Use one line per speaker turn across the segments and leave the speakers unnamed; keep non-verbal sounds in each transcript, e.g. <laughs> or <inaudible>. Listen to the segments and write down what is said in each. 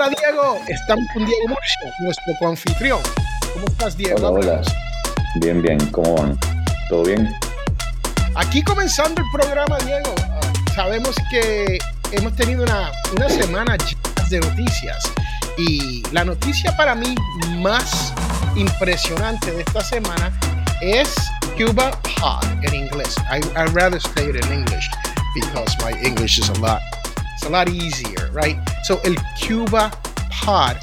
Hola Diego, estamos con Diego Murcia, nuestro coanfitrión. ¿Cómo estás Diego?
Hola, hola. Bien, bien, ¿cómo van? ¿Todo bien?
Aquí comenzando el programa, Diego. sabemos que hemos tenido una, una semana de noticias y la noticia para mí más impresionante de esta semana es Cuba Pod en inglés. I, I'd rather say it in English because my English is a lot, it's a lot easier, right? So el Cuba Pod,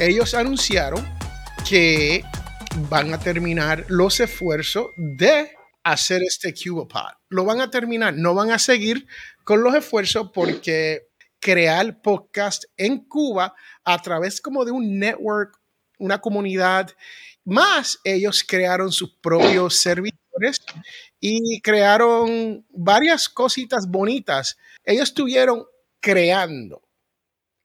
ellos anunciaron que van a terminar los esfuerzos de hacer este Cuba Pod. Lo van a terminar, no van a seguir con los esfuerzos porque crear podcast en Cuba a través como de un network, una comunidad, más ellos crearon sus propios servidores y crearon varias cositas bonitas. Ellos estuvieron creando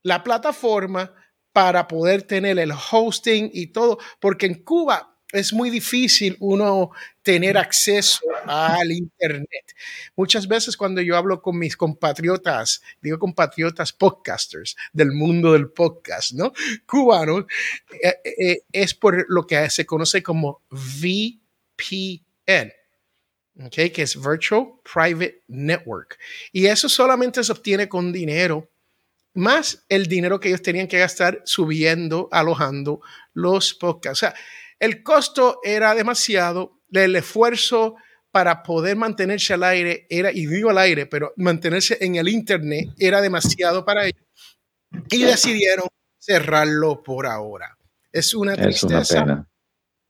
la plataforma para poder tener el hosting y todo, porque en Cuba es muy difícil uno tener acceso al Internet. Muchas veces cuando yo hablo con mis compatriotas, digo compatriotas podcasters del mundo del podcast, ¿no? Cubanos, eh, eh, es por lo que se conoce como VPN. Okay, que es Virtual Private Network. Y eso solamente se obtiene con dinero, más el dinero que ellos tenían que gastar subiendo, alojando los podcasts. O sea, el costo era demasiado, el esfuerzo para poder mantenerse al aire era, y digo al aire, pero mantenerse en el Internet era demasiado para ellos. Y decidieron cerrarlo por ahora. Es una tristeza.
Es una pena.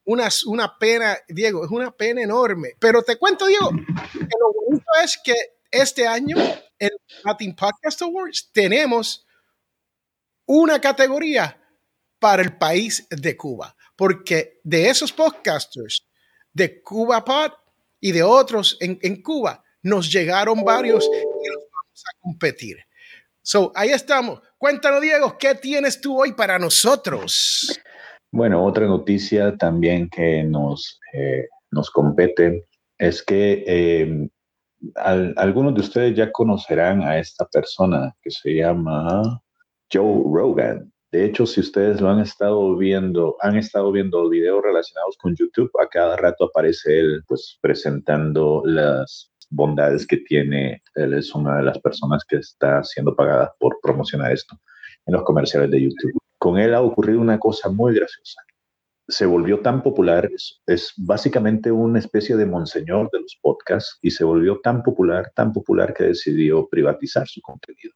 Una, una pena, Diego, es una pena enorme. Pero te cuento, Diego, que lo bonito es que este año en Latin Podcast Awards tenemos una categoría para el país de Cuba porque de esos podcasters de Cuba Pod y de otros en, Cuba, nos llegaron varios y los vamos a competir. So, ahí estamos. Cuéntanos, Diego, ¿qué tienes tú hoy para nosotros?
Bueno, otra noticia también que nos, eh, nos compete es que eh, algunos de ustedes ya conocerán a esta persona que se llama Joe Rogan. De hecho, si ustedes lo han estado viendo, han estado viendo videos relacionados con YouTube, a cada rato aparece él pues presentando las bondades que tiene. Él es una de las personas que está siendo pagada por promocionar esto en los comerciales de YouTube. Con él ha ocurrido una cosa muy graciosa. Se volvió tan popular, es, básicamente una especie de monseñor de los podcasts y se volvió tan popular, tan popular que decidió privatizar su contenido.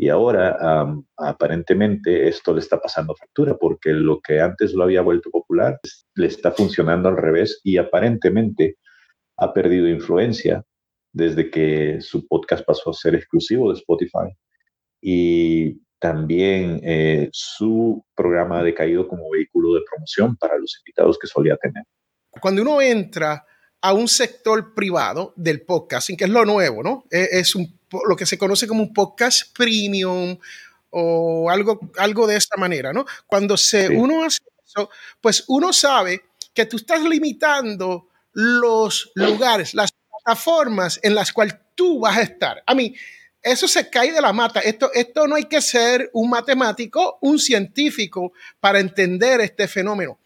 Y ahora, aparentemente, esto le está pasando factura porque lo que antes lo había vuelto popular le está funcionando al revés y aparentemente ha perdido influencia desde que su podcast pasó a ser exclusivo de Spotify. Y también eh, su programa ha decaído como vehículo de promoción para los invitados que solía tener.
Cuando uno entra a un sector privado del podcasting, que es lo nuevo, ¿no? E, es un, lo que se conoce como un podcast premium o algo, algo de esta manera, ¿no? Cuando se, uno hace eso, pues uno sabe que tú estás limitando los lugares, las plataformas en las cuales tú vas a estar. A mí, eso se cae de la mata. Esto, esto no hay que ser un matemático, un científico para entender este fenómeno.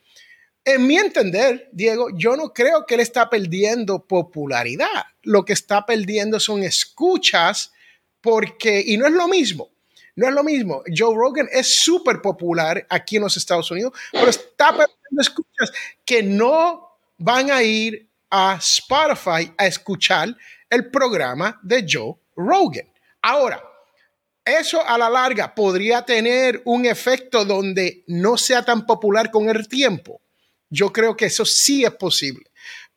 En mi entender, Diego, yo no creo que él está perdiendo popularidad. Lo que está perdiendo son escuchas porque, y no es lo mismo, no es lo mismo. Joe Rogan es súper popular aquí en los Estados Unidos, pero está perdiendo escuchas que no van a ir a Spotify a escuchar el programa de Joe Rogan. Ahora, eso a la larga podría tener un efecto donde no sea tan popular con el tiempo. Yo creo que eso sí es posible.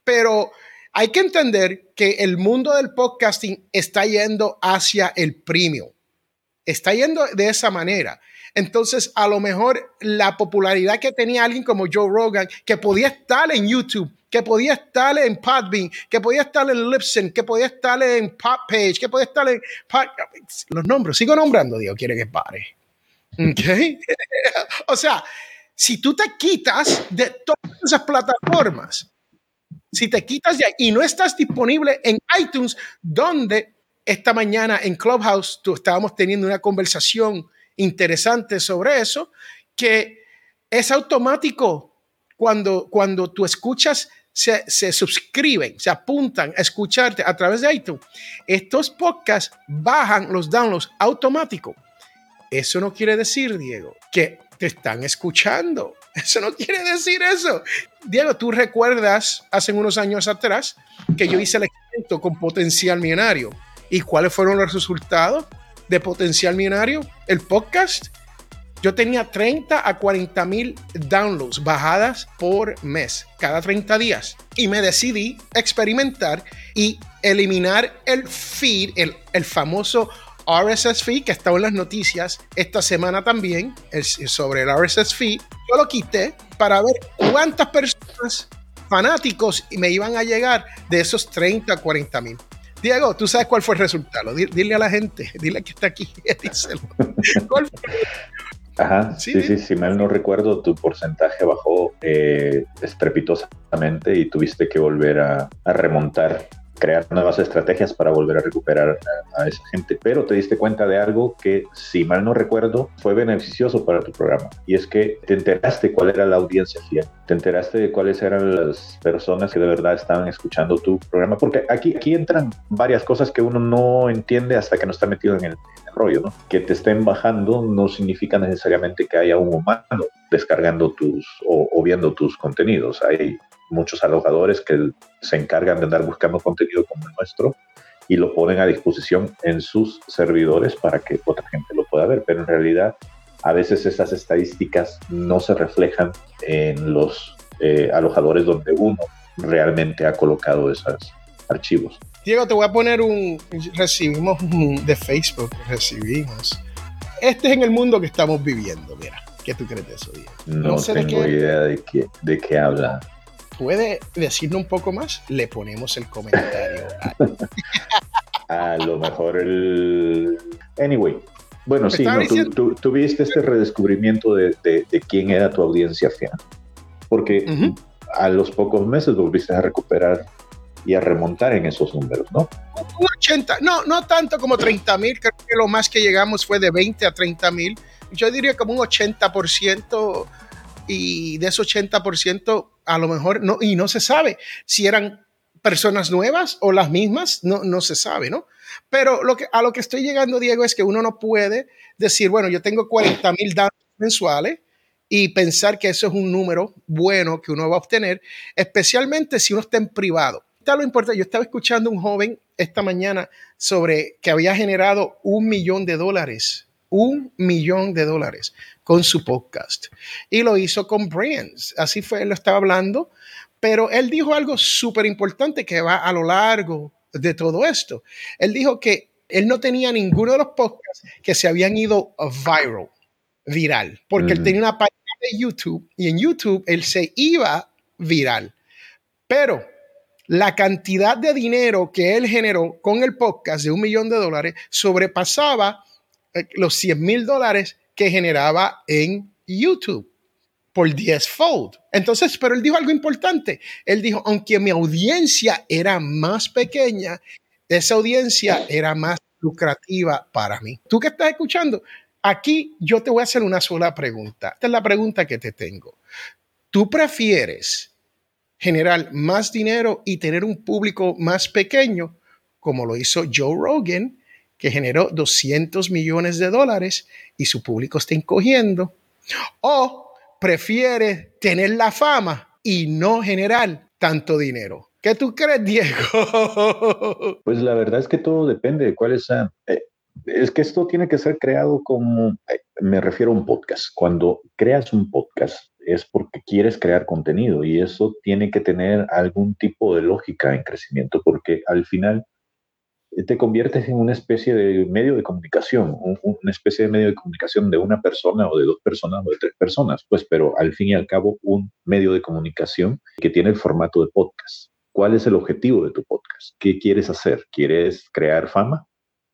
Pero hay que entender que el mundo del podcasting está yendo hacia el premium. Está yendo de esa manera. Entonces, a lo mejor la popularidad que tenía alguien como Joe Rogan, que podía estar en YouTube, que podía estar en Podbean, que podía estar en Libsyn, que podía estar en Page, que podía estar en los nombres, sigo nombrando, Dios quiere que pare. ¿Ok? <laughs> o sea, si tú te quitas de todas esas plataformas, si te quitas ahí y no estás disponible en iTunes, donde esta mañana en Clubhouse tú estábamos teniendo una conversación interesante sobre eso, que es automático cuando, cuando tú escuchas, se, se suscriben, se apuntan a escucharte a través de iTunes. Estos podcasts bajan los downloads automáticos. Eso no quiere decir, Diego, que te están escuchando. <laughs> Eso no quiere decir eso. Diego, tú recuerdas hace unos años atrás que yo hice el experimento con potencial millonario. ¿Y cuáles fueron los resultados de potencial millonario? El podcast. Yo tenía 30 a 40 mil downloads bajadas por mes, cada 30 días. Y me decidí experimentar y eliminar el feed, el, el famoso RSS feed que estaba en las noticias esta semana también sobre el RSS feed. Yo lo quité para ver cuántas personas fanáticos me iban a llegar de esos 30 a 40 mil. Diego, tú sabes cuál fue el resultado. Dile a la gente, dile que está aquí, <laughs> díselo. ¿Cuál
Ajá, sí, sí, si mal no recuerdo, tu porcentaje bajó eh, estrepitosamente y tuviste que volver a remontar crear nuevas estrategias para volver a recuperar a, esa gente. Pero te diste cuenta de algo que, si mal no recuerdo, fue beneficioso para tu programa. Y es que te enteraste cuál era la audiencia fiel. Te enteraste de cuáles eran las personas que de verdad estaban escuchando tu programa. Porque aquí, aquí entran varias cosas que uno no entiende hasta que no está metido en el, rollo, ¿no? Que te estén bajando no significa necesariamente que haya un humano descargando tus o, o viendo tus contenidos. Hay muchos alojadores que se encargan de andar buscando contenido como el nuestro y lo ponen a disposición en sus servidores para que otra gente lo pueda ver, pero en realidad a veces esas estadísticas no se reflejan en los eh, alojadores donde uno realmente ha colocado esos archivos.
Diego, te voy a poner un, recibimos de Facebook, recibimos. Este es en el mundo que estamos viviendo, mira. ¿Qué tú crees de eso,
Diego? No, tengo idea de qué, de qué habla
puede decirnos un poco más, le ponemos el comentario. <laughs>
a lo mejor el... Anyway, bueno, sí, tú, tuviste este redescubrimiento de, quién era tu audiencia fiel. Porque a los pocos meses volviste a recuperar y a remontar en esos números, ¿no?
Un 80, no, no tanto como 30 mil, creo que lo más que llegamos fue de 20 a 30 mil. Yo diría como un 80% y de ese 80% a lo mejor no, y no se sabe si eran personas nuevas o las mismas, no, no se sabe, ¿no? Pero lo que, a lo que estoy llegando, Diego, es que uno no puede decir, bueno, yo tengo 40 mil datos mensuales y pensar que eso es un número bueno que uno va a obtener, especialmente si uno está en privado. Está lo importante, yo estaba escuchando a un joven esta mañana sobre que había generado un millón de dólares, un millón de dólares con su podcast. Y lo hizo con Brands. Así fue, él lo estaba hablando. Pero él dijo algo súper importante que va a lo largo de todo esto. Él dijo que él no tenía ninguno de los podcasts que se habían ido viral, viral, porque él tenía una página de YouTube y en YouTube él se iba viral. Pero la cantidad de dinero que él generó con el podcast de un millón de dólares sobrepasaba los 100 mil dólares que generaba en YouTube por 10 fold. Entonces, pero él dijo algo importante. Él dijo, aunque mi audiencia era más pequeña, esa audiencia era más lucrativa para mí. Tú que estás escuchando, aquí yo te voy a hacer una sola pregunta. Esta es la pregunta que te tengo. ¿Tú prefieres generar más dinero y tener un público más pequeño, como lo hizo Joe Rogan, que generó 200 millones de dólares y su público está encogiendo, o prefiere tener la fama y no generar tanto dinero. ¿Qué tú crees, Diego? <laughs>
Pues la verdad es que todo depende de cuál es. Eh, es que esto tiene que ser creado como, eh, me refiero a un podcast. Cuando creas un podcast es porque quieres crear contenido y eso tiene que tener algún tipo de lógica en crecimiento porque al final te conviertes en una especie de medio de comunicación, una especie de medio de comunicación de una persona o de dos personas o de tres personas, pues, pero al fin y al cabo un medio de comunicación que tiene el formato de podcast. ¿Cuál es el objetivo de tu podcast? ¿Qué quieres hacer? ¿Quieres crear fama?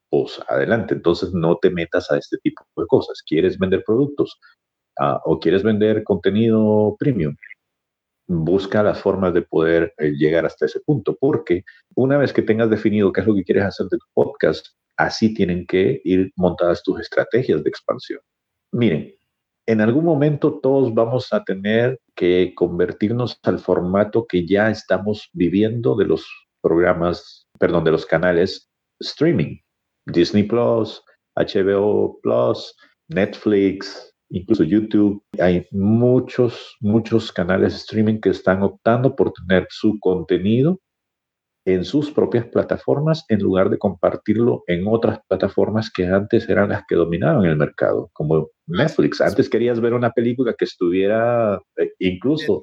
Pues adelante, entonces no te metas a este tipo de cosas. ¿Quieres vender productos? Ah, ¿O quieres vender contenido premium? Busca las formas de poder eh, llegar hasta ese punto, porque una vez que tengas definido qué es lo que quieres hacer de tu podcast, así tienen que ir montadas tus estrategias de expansión. Miren, en algún momento todos vamos a tener que convertirnos al formato que ya estamos viviendo de los programas, perdón, de los canales streaming. Disney Plus, HBO Plus, Netflix, incluso YouTube. Hay muchos, muchos canales streaming que están optando por tener su contenido en sus propias plataformas en lugar de compartirlo en otras plataformas que antes eran las que dominaban el mercado, como Netflix. Antes querías ver una película que estuviera, eh, incluso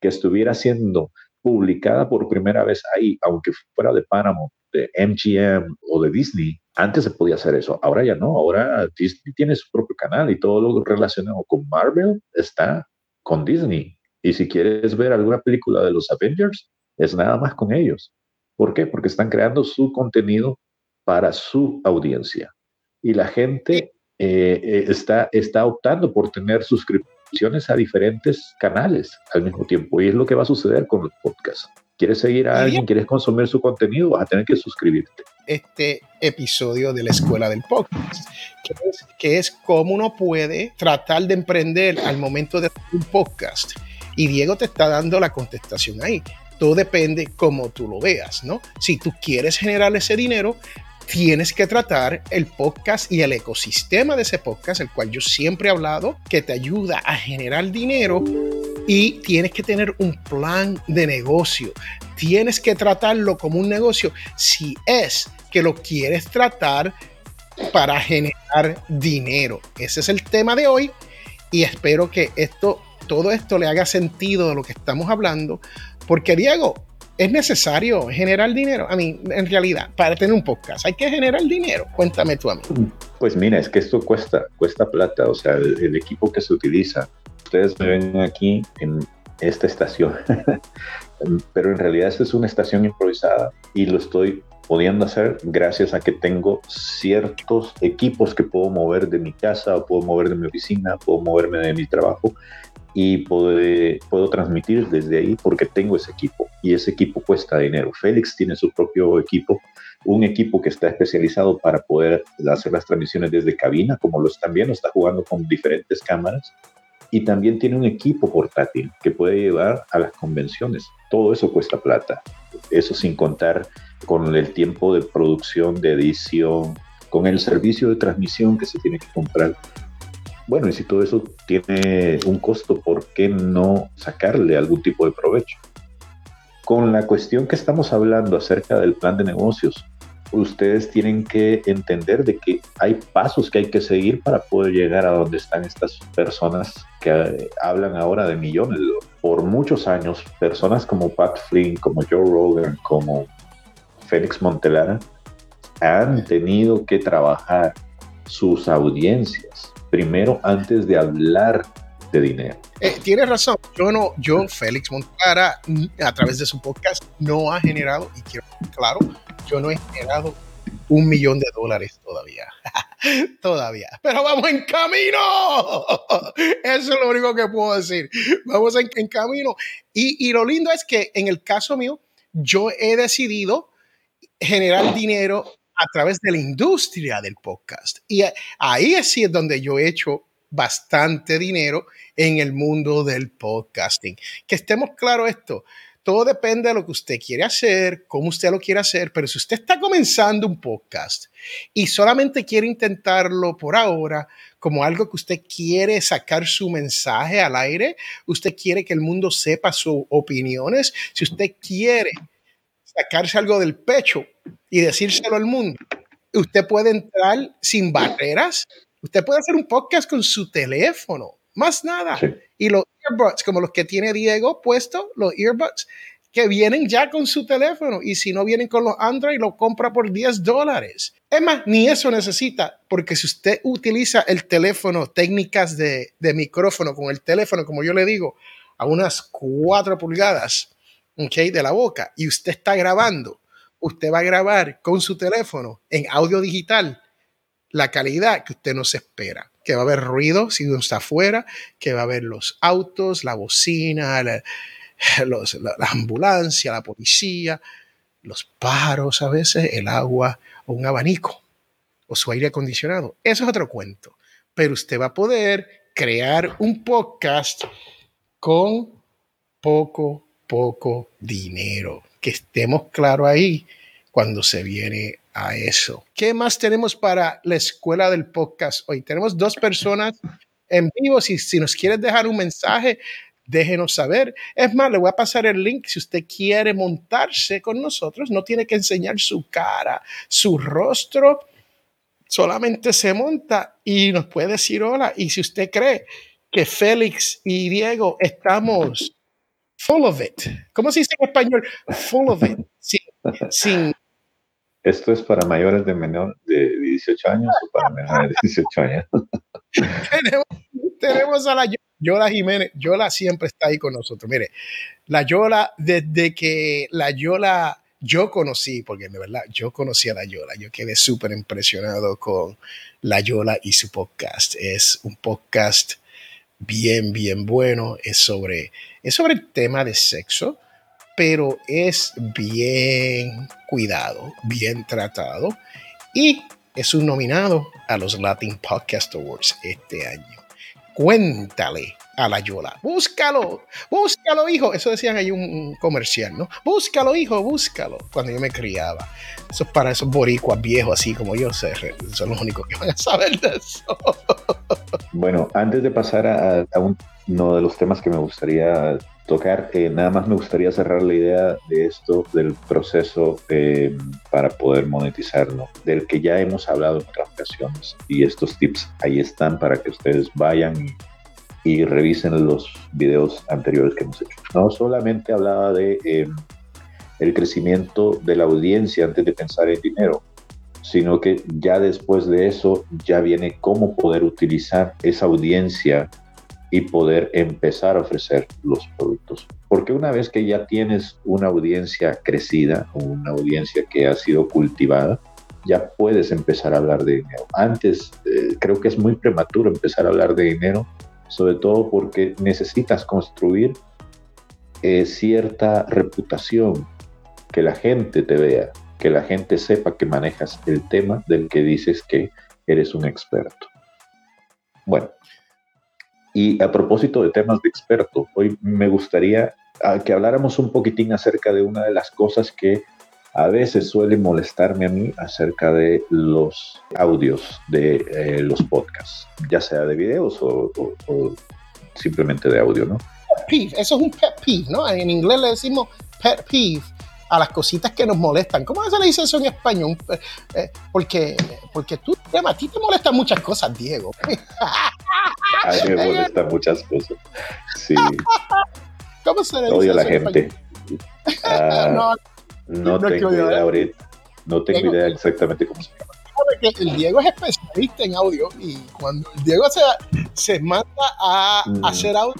que estuviera siendo publicada por primera vez ahí, aunque fuera de Paramount, de MGM o de Disney. Antes se podía hacer eso, ahora ya no. Ahora Disney tiene su propio canal y todo lo relacionado con Marvel está con Disney. Y si quieres ver alguna película de los Avengers, es nada más con ellos. ¿Por qué? Porque están creando su contenido para su audiencia. Y la gente eh, eh, está, está optando por tener suscripciones a diferentes canales al mismo tiempo. Y es lo que va a suceder con los podcasts. ¿Quieres seguir a alguien? ¿Quieres consumir su contenido? Vas a tener que suscribirte.
Este episodio de la Escuela del Podcast, que es, que es cómo uno puede tratar de emprender al momento de un podcast. Y Diego te está dando la contestación ahí todo depende cómo tú lo veas, ¿no? Si tú quieres generar ese dinero, tienes que tratar el podcast y el ecosistema de ese podcast, el cual yo siempre he hablado, que te ayuda a generar dinero y tienes que tener un plan de negocio. Tienes que tratarlo como un negocio si es que lo quieres tratar para generar dinero. Ese es el tema de hoy y espero que esto todo esto le haga sentido de lo que estamos hablando, porque Diego, es necesario generar dinero. A mí, en realidad, para tener un podcast, hay que generar dinero. Cuéntame tú a mí.
Pues mira, es que esto cuesta, cuesta plata. O sea, el, equipo que se utiliza. Ustedes me ven aquí en esta estación, <laughs> pero en realidad esta es una estación improvisada y lo estoy pudiendo hacer gracias a que tengo ciertos equipos que puedo mover de mi casa, o puedo mover de mi oficina, puedo moverme de mi trabajo y puedo, puedo transmitir desde ahí porque tengo ese equipo y ese equipo cuesta dinero. Félix tiene su propio equipo, un equipo que está especializado para poder hacer las transmisiones desde cabina, como lo están viendo, está jugando con diferentes cámaras y también tiene un equipo portátil que puede llevar a las convenciones. Todo eso cuesta plata. Eso sin contar con el tiempo de producción, de edición, con el servicio de transmisión que se tiene que comprar bueno, y si todo eso tiene un costo, ¿por qué no sacarle algún tipo de provecho? Con la cuestión que estamos hablando acerca del plan de negocios, ustedes tienen que entender de que hay pasos que hay que seguir para poder llegar a donde están estas personas que eh, hablan ahora de millones. Por muchos años, personas como Pat Flynn, como Joe Rogan, como Félix Montelara, han tenido que trabajar sus audiencias primero antes de hablar dinero.
Eh, tienes razón. Yo no, yo, Félix Montara, a través de su podcast, no ha generado, y quiero claro, yo no he generado un millón de dólares todavía. <laughs> todavía. Pero vamos en camino. Eso es lo único que puedo decir. Vamos en, camino. Y, y, lo lindo es que en el caso mío, yo he decidido generar dinero a través de la industria del podcast. Y ahí es donde yo he hecho bastante dinero en el mundo del podcasting. Que estemos claros esto. Todo depende de lo que usted quiere hacer, cómo usted lo quiere hacer, pero si usted está comenzando un podcast y solamente quiere intentarlo por ahora como algo que usted quiere sacar su mensaje al aire, usted quiere que el mundo sepa sus opiniones, si usted quiere sacarse algo del pecho y decírselo al mundo. Usted puede entrar sin barreras. Usted puede hacer un podcast con su teléfono, más nada. Y los earbuds, como los que tiene Diego puesto, los earbuds, que vienen ya con su teléfono. Y si no vienen con los Android, lo compra por 10 dólares. Es más, ni eso necesita, porque si usted utiliza el teléfono, técnicas de, de micrófono con el teléfono, como yo le digo, a unas 4 pulgadas, okay, de la boca y usted está grabando, usted va a grabar con su teléfono en audio digital la calidad que usted no espera. Que va a haber ruido si uno está afuera, que va a haber los autos, la bocina, la, <laughs> la ambulancia, la policía, los paros a veces, el agua o un abanico o su aire acondicionado. Eso es otro cuento. pero usted va a poder crear un podcast con poco, poco dinero. Que estemos claros ahí cuando se viene a eso. ¿Qué más tenemos para la escuela del podcast hoy? Tenemos dos personas en vivo. Si, si nos quieres dejar un mensaje, déjenos saber. Es más, le voy a pasar el link si usted quiere montarse con nosotros. No tiene que enseñar su cara, su rostro. Solamente se monta y nos puede decir hola. Y si usted cree que Félix y Diego estamos full of it. ¿Cómo se dice en español? Full of it. Sin,
¿Esto es para mayores de menor de 18 años o para menores de 18 años? <laughs>
tenemos, tenemos a la Yola Jiménez, Yola siempre está ahí con nosotros. Mire, la Yola, desde que la Yola yo conocí, porque de verdad yo conocí a la Yola, yo quedé súper impresionado con la Yola y su podcast. Es un podcast bien, bien bueno, es sobre, es sobre el tema de sexo, pero es bien cuidado, bien tratado y es un nominado a los Latin Podcast Awards este año cuéntale a la Yola. Búscalo, búscalo, hijo. Eso decían ahí un, comercial, ¿no? Búscalo, hijo, búscalo. Cuando yo me criaba. Eso es para esos boricuas viejos, así como yo, son los únicos que van a saber de eso.
Bueno, antes de pasar a uno de los temas que me gustaría tocar. Eh, nada más me gustaría cerrar la idea de esto, del proceso eh, para poder monetizarlo, del que ya hemos hablado en otras ocasiones. Y estos tips ahí están para que ustedes vayan y, revisen los videos anteriores que hemos hecho. No solamente hablaba de eh, el crecimiento de la audiencia antes de pensar en dinero, sino que ya después de eso ya viene cómo poder utilizar esa audiencia y poder empezar a ofrecer los productos. Porque una vez que ya tienes una audiencia crecida, una audiencia que ha sido cultivada, ya puedes empezar a hablar de dinero. Antes eh, creo que es muy prematuro empezar a hablar de dinero, sobre todo porque necesitas construir eh, cierta reputación, que la gente te vea, que la gente sepa que manejas el tema del que dices que eres un experto. Bueno, y a propósito de temas de experto, hoy me gustaría ah, que habláramos un poquitín acerca de una de las cosas que a veces suele molestarme a mí acerca de los audios de eh, los podcasts, ya sea de videos o, simplemente de audio, ¿no?
Peeve, eso es un pet peeve, ¿no? En inglés le decimos pet peeve a las cositas que nos molestan. ¿Cómo se le dice eso en español? Eh, eh, porque, porque tú, a ti te molestan muchas cosas, Diego. <laughs>
A mí me molestan muchas cosas. Sí.
¿Cómo se le dice
Odio a la gente. Ah, <laughs> no, no, tengo idea ahorita. No tengo idea exactamente cómo se llama.
el Diego es especialista en audio y cuando el Diego se, se manda a mm. hacer audio,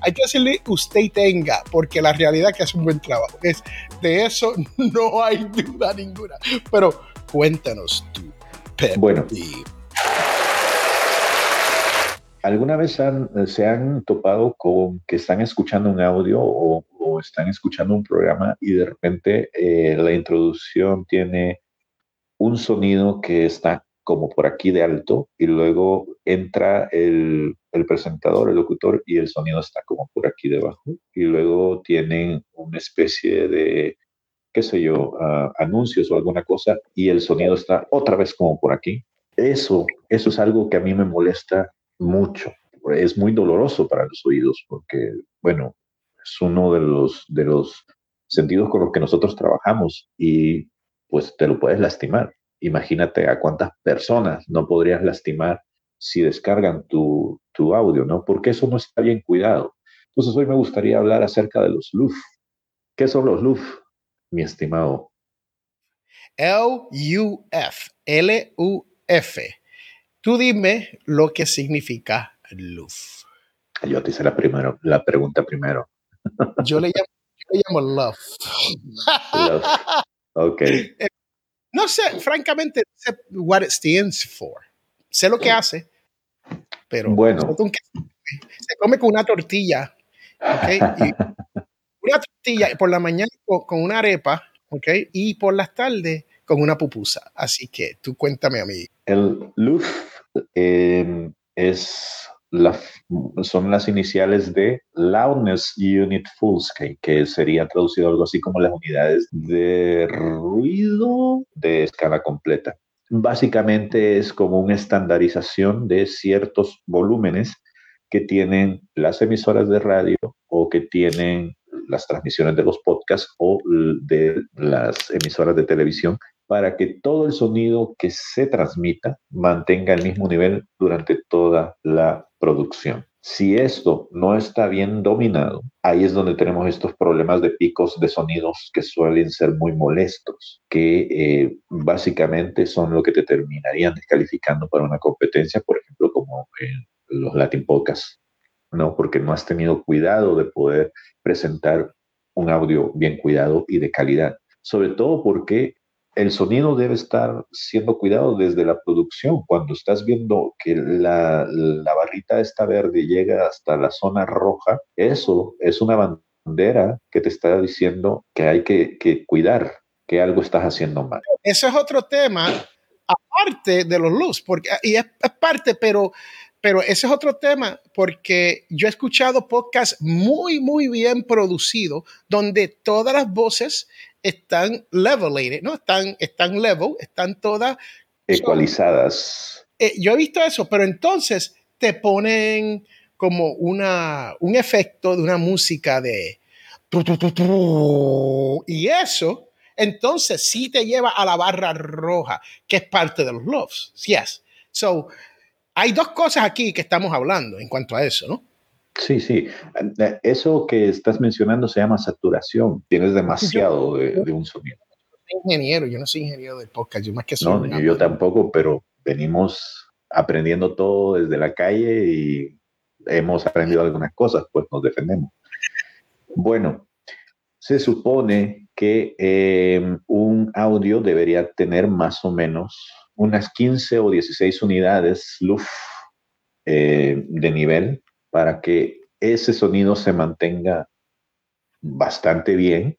hay que decirle usted tenga, porque la realidad es que hace un buen trabajo. Es, de eso <laughs> no hay duda ninguna. Pero cuéntanos tú,
Bueno. ¿Alguna vez se han topado con que están escuchando un audio o, están escuchando un programa y de repente eh, la introducción tiene un sonido que está como por aquí de alto y luego entra el, presentador, el locutor y el sonido está como por aquí debajo y luego tienen una especie de, qué sé yo, ah, anuncios o alguna cosa y el sonido está otra vez como por aquí. Eso, eso es algo que a mí me molesta mucho. Es muy doloroso para los oídos porque, bueno, es uno de los, de los sentidos con los que nosotros trabajamos y pues te lo puedes lastimar imagínate a cuántas personas no podrías lastimar si descargan tu, audio, ¿no? Porque eso no está bien cuidado. Entonces hoy me gustaría hablar acerca de los LUF. ¿Qué son los LUF, mi estimado?
L-U-F, L-U-F. Tú dime lo que significa LUF.
Yo te hice la, primero, la pregunta primero.
Yo le llamo, yo le llamo love.
love. Ok.
No sé, francamente, sé what it stands for. Sé lo que hace, pero
bueno.
se come con una tortilla, <laughs> una tortilla por la mañana con, una arepa, ¿ok? Y por las tardes con una pupusa. Así que tú cuéntame a mí.
El luf em, es son las iniciales de Loudness Unit Full Scale, que sería traducido algo así como las unidades de ruido de escala completa. Básicamente es como una estandarización de ciertos volúmenes que tienen las emisoras de radio o que tienen las transmisiones de los podcasts o de las emisoras de televisión para que todo el sonido que se transmita mantenga el mismo nivel durante toda la producción. Si esto no está bien dominado, ahí es donde tenemos estos problemas de picos de sonidos que suelen ser muy molestos, que eh, básicamente son lo que te terminarían descalificando para una competencia, por ejemplo, como en los Latin Podcasts, ¿no? Porque no has tenido cuidado de poder presentar un audio bien cuidado y de calidad. Sobre todo porque el sonido debe estar siendo cuidado desde la producción. Cuando estás viendo que la, barrita está verde llega hasta la zona roja, eso es una bandera que te está diciendo que hay que, cuidar, que algo estás haciendo mal.
Eso es otro tema, aparte de los luz, porque, y es, parte, pero pero ese es otro tema porque yo he escuchado podcasts muy, muy bien producidos donde todas las voces están levelated, ¿no? Están, están level, están todas
ecualizadas.
Eh, yo he visto eso, pero entonces te ponen como una, un efecto de una música de... Y eso, entonces sí te lleva a la barra roja, que es parte de los loves. Yes. So, hay dos cosas aquí que estamos hablando en cuanto a eso, ¿no?
Sí, sí. Eh, eso que estás mencionando se llama saturación. Tienes demasiado de, un sonido.
ingeniero, yo no soy ingeniero de podcast, yo más que
soy. No, yo, tampoco, pero venimos aprendiendo todo desde la calle y hemos aprendido algunas cosas, pues nos defendemos. Bueno, se supone que em, un audio debería tener más o menos unas 15 o 16 unidades LUF eh, de nivel para que ese sonido se mantenga bastante bien.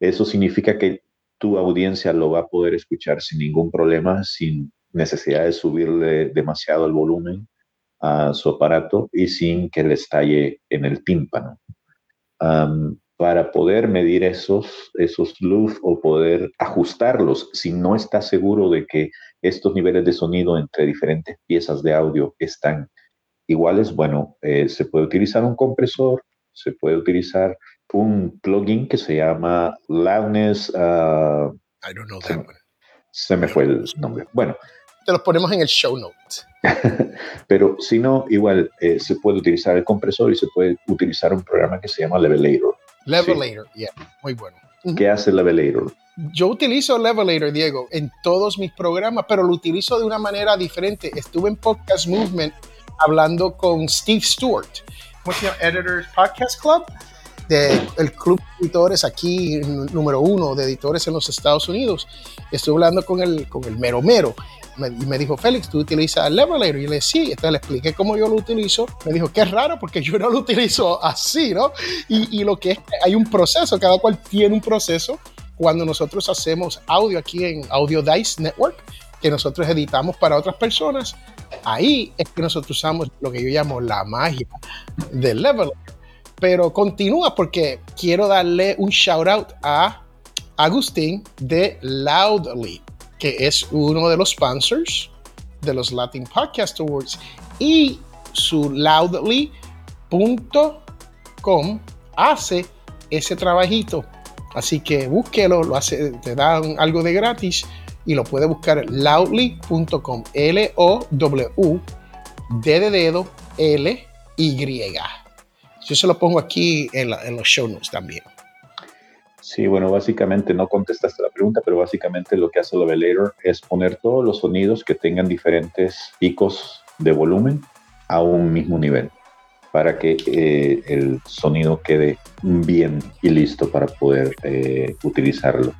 Eso significa que tu audiencia lo va a poder escuchar sin ningún problema, sin necesidad de subirle demasiado el volumen a su aparato y sin que le estalle en el tímpano. para poder medir esos, esos loops o poder ajustarlos, si no estás seguro de que estos niveles de sonido entre diferentes piezas de audio están iguales, bueno, eh, se puede utilizar un compresor, se puede utilizar un plugin que se llama Loudness. Uh,
I don't know
se, se me fue el nombre. Bueno.
Te los ponemos en el show notes. <laughs>
Pero si no, igual eh, se puede utilizar el compresor y se puede utilizar un programa que se llama Levelator.
Levelator, yeah, muy bueno.
¿Qué hace Levelator?
Yo utilizo Levelator, Diego, en todos mis programas, pero lo utilizo de una manera diferente. Estuve en Podcast Movement hablando con Steve Stewart, ¿cómo se llama? Editors Podcast Club, del club de editores aquí, número uno de editores en los Estados Unidos. Estuve hablando con el, con el mero mero y me dijo, Félix, ¿tú utilizas Levelator? Y yo le dije, sí, entonces le expliqué cómo yo lo utilizo. Me dijo, qué raro, porque yo no lo utilizo así, ¿no? Y, y lo que es, hay un proceso, cada cual tiene un proceso. Cuando nosotros hacemos audio aquí en Audio Dice Network, que nosotros editamos para otras personas, ahí es que nosotros usamos lo que yo llamo la magia del level. Pero continúa porque quiero darle un shout out a Agustín de Loudly, que es uno de los sponsors de los Latin Podcast Awards y su loudly.com hace ese trabajito. Así que búsquelo, lo hace, te dan algo de gratis y lo puede buscar loudly.com. L-O-W, D de dedo, L-Y. Yo se lo pongo aquí en, los show notes también.
Sí, bueno, básicamente no contestaste la pregunta, pero básicamente lo que hace Levelator es poner todos los sonidos que tengan diferentes picos de volumen a un mismo nivel para que eh, el sonido quede bien y listo para poder eh, utilizarlo.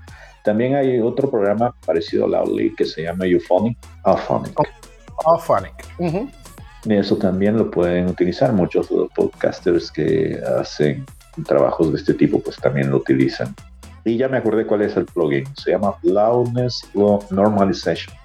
También hay otro programa parecido a Loudly que se llama Euphonic. Auphonic.
Auphonic.
Y eso también lo pueden utilizar. Muchos podcasters que hacen trabajos de este tipo, pues también lo utilizan. Y ya me acordé cuál es el plugin. Se llama Loudness Normalization.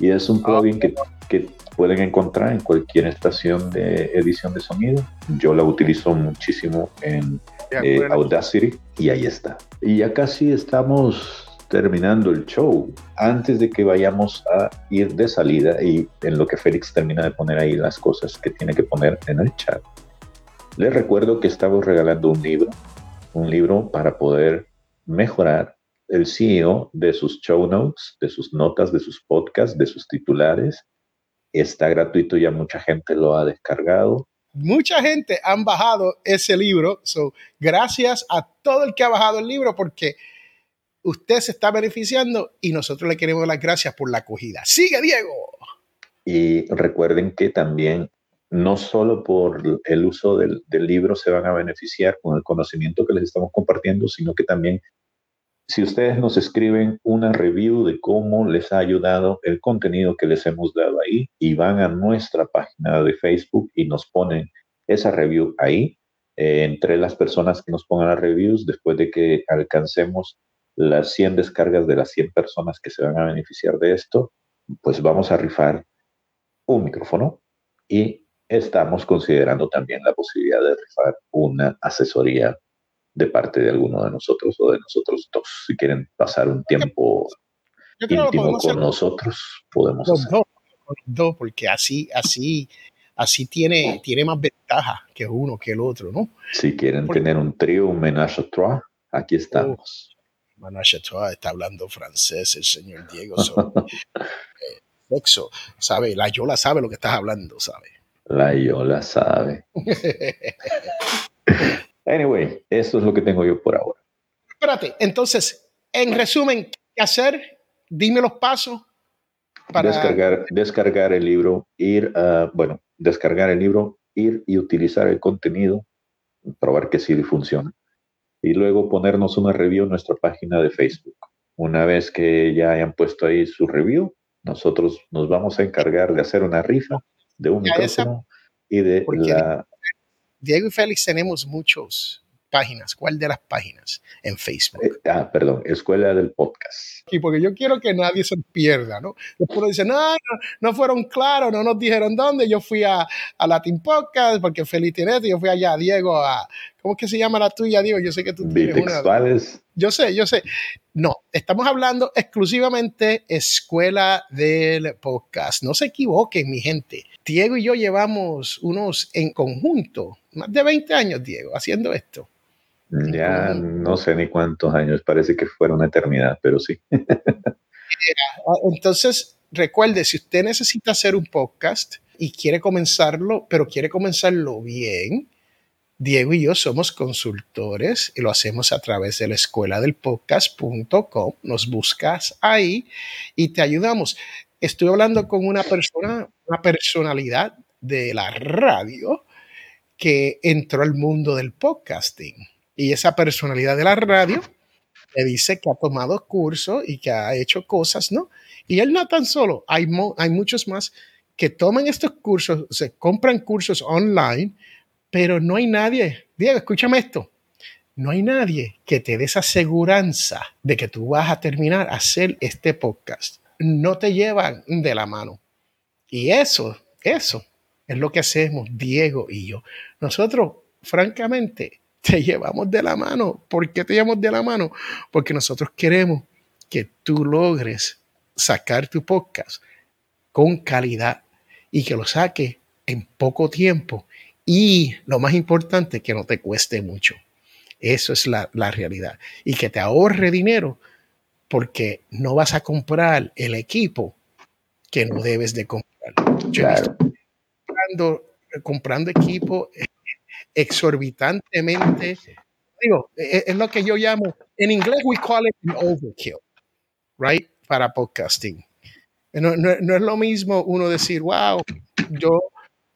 Y es un plugin que, que pueden encontrar en cualquier estación de edición de sonido. Yo la utilizo muchísimo en eh, Audacity y ahí está. Y ya casi estamos terminando el show. Antes de que vayamos a ir de salida y en lo que Félix termina de poner ahí las cosas que tiene que poner en el chat, les recuerdo que estamos regalando un libro, un libro para poder mejorar el CEO de sus show notes, de sus notas, de sus podcasts, de sus titulares. Está gratuito, ya mucha gente lo ha descargado.
Mucha gente han bajado ese libro. So, gracias a todo el que ha bajado el libro porque usted se está beneficiando y nosotros le queremos las gracias por la acogida. Sigue, Diego.
Y recuerden que también no solo por el uso del, libro se van a beneficiar con el conocimiento que les estamos compartiendo, sino que también si ustedes nos escriben una review de cómo les ha ayudado el contenido que les hemos dado ahí y van a nuestra página de Facebook y nos ponen esa review ahí, eh, entre las personas que nos pongan las reviews, después de que alcancemos las 100 descargas de las 100 personas que se van a beneficiar de esto, pues vamos a rifar un micrófono y estamos considerando también la posibilidad de rifar una asesoría de parte de alguno de nosotros o de nosotros dos. Si quieren pasar un tiempo íntimo con nosotros, podemos hacerlo.
Dos, porque así, así, así tiene, tiene más ventaja que uno que el otro, ¿no?
Si quieren tener un trío, un menage à trois, aquí estamos.
Oh, menage à trois, está hablando francés el señor Diego. <laughs> Eh, sexo, sabe, la Yola sabe lo que estás hablando, sabe.
La Yola sabe. <laughs> Anyway, eso es lo que tengo yo por ahora.
Espérate, entonces, en resumen, ¿qué hacer? Dime los pasos
para descargar, descargar el libro, ir a, bueno, descargar el libro, ir y utilizar el contenido, probar que sí funciona. Y luego ponernos una review en nuestra página de Facebook. Una vez que ya hayan puesto ahí su review, nosotros nos vamos a encargar de hacer una rifa de un micrófono y de la
Diego y Félix tenemos muchas páginas. ¿Cuál de las páginas en Facebook?
Eh, ah, perdón, Escuela del Podcast.
Y porque yo quiero que nadie se pierda, ¿no? Después dicen, no, no, no fueron claros, no nos dijeron dónde. Yo fui a, a Latin Podcast porque Félix tiene esto, yo fui allá, Diego, a, ¿cómo es que se llama la tuya, Diego? Yo sé que tú tienes una. Yo sé, yo sé. No, estamos hablando exclusivamente Escuela del Podcast. No se equivoquen, mi gente. Diego y yo llevamos unos en conjunto, más de 20 años, Diego, haciendo esto.
Ya no sé ni cuántos años, parece que fuera una eternidad, pero sí. <laughs>
Entonces, recuerde, si usted necesita hacer un podcast y quiere comenzarlo, pero quiere comenzarlo bien, Diego y yo somos consultores y lo hacemos a través de la escuela del podcast.com. Nos buscas ahí y te ayudamos. Estoy hablando con una persona, una personalidad de la radio que entró al mundo del podcasting. Y esa personalidad de la radio le dice que ha tomado cursos y que ha hecho cosas, ¿no? Y él no tan solo, hay, hay muchos más que toman estos cursos, se compran cursos online pero no hay nadie, Diego, escúchame esto, no hay nadie que te dé esa aseguranza de que tú vas a terminar hacer este podcast. No te llevan de la mano. Y eso, eso es lo que hacemos Diego y yo. Nosotros, francamente, <laughs> te llevamos de la mano. ¿Por qué te llevamos de la mano? Porque nosotros queremos que tú logres sacar tu podcast con calidad y que lo saques en poco tiempo y lo más importante, que no te cueste mucho. Eso es la, realidad. Y que te ahorre dinero porque no vas a comprar el equipo que no debes de comprar. Comprando, comprando equipo exorbitantemente. Digo, e, e, es, lo que yo llamo, en inglés we call it an overkill, right? Para podcasting. No, no, no es lo mismo uno decir, wow, yo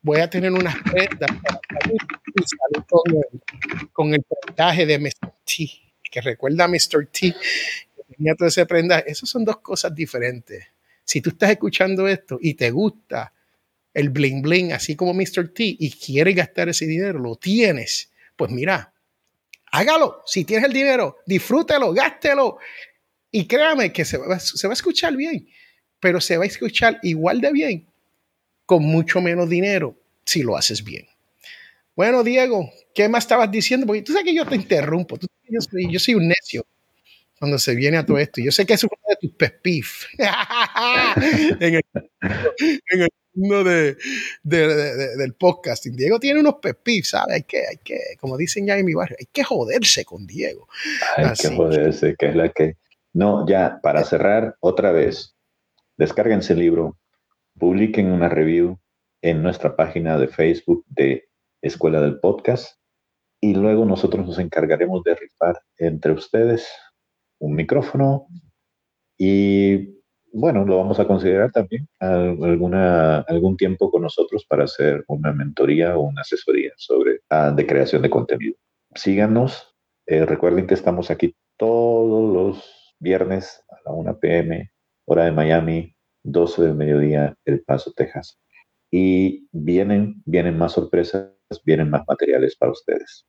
voy a tener unas prendas para salir con el, con el prendaje de Mr. T, que recuerda a Mr. T, que tenía todo ese prendaje. Esas son dos cosas diferentes. Si tú estás escuchando esto y te gusta el bling bling, así como Mr. T, y quieres gastar ese dinero, lo tienes, pues mira, hágalo. Si tienes el dinero, disfrútelo, gástelo. Y créame que se va, se va a escuchar bien, pero se va a escuchar igual de bien con mucho menos dinero si lo haces bien. Bueno, Diego, ¿qué más estabas diciendo? Porque tú sabes que yo te interrumpo. yo, soy, un necio cuando se viene a todo esto. Yo sé que es uno de tus pespif <laughs> en, el, mundo de, del podcasting. Diego tiene unos pespif, ¿sabes? Hay que, hay que, como dicen ya en mi barrio, hay que joderse con Diego.
Hay que joderse, que es la que... No, ya, para cerrar, otra vez, descárguense el libro, publiquen una review en nuestra página de Facebook de Escuela del Podcast y luego nosotros nos encargaremos de rifar entre ustedes un micrófono y bueno, lo vamos a considerar también algún tiempo con nosotros para hacer una mentoría o una asesoría sobre ah, de creación de contenido. Síganos, eh, recuerden que estamos aquí todos los viernes a la 1 pm, hora de Miami, 12 del mediodía, El Paso, Texas. Y vienen, vienen más sorpresas vienen más materiales para ustedes.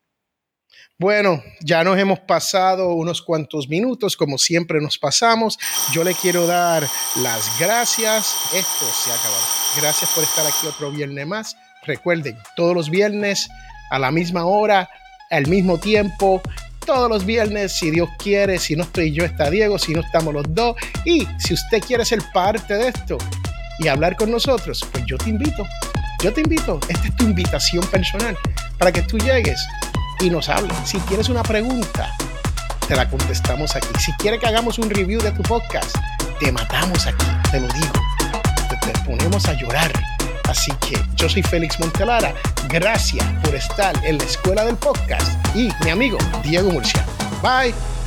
Bueno, ya nos hemos pasado unos cuantos minutos, como siempre nos pasamos. Yo le quiero dar las gracias. Esto se ha acabado. Gracias por estar aquí otro viernes más. Recuerden, todos los viernes a la misma hora, al mismo tiempo, todos los viernes, si Dios quiere, si no estoy yo, está Diego, si no estamos los dos. Y si usted quiere ser parte de esto y hablar con nosotros, pues yo te invito yo te invito, esta es tu invitación personal para que tú llegues y nos hables. Si tienes una pregunta, te la contestamos aquí. Si quieres que hagamos un review de tu podcast, te matamos aquí, te lo digo. Te, ponemos a llorar. Así que yo soy Félix Montelara. Gracias por estar en la escuela del podcast y mi amigo Diego Murcia. Bye.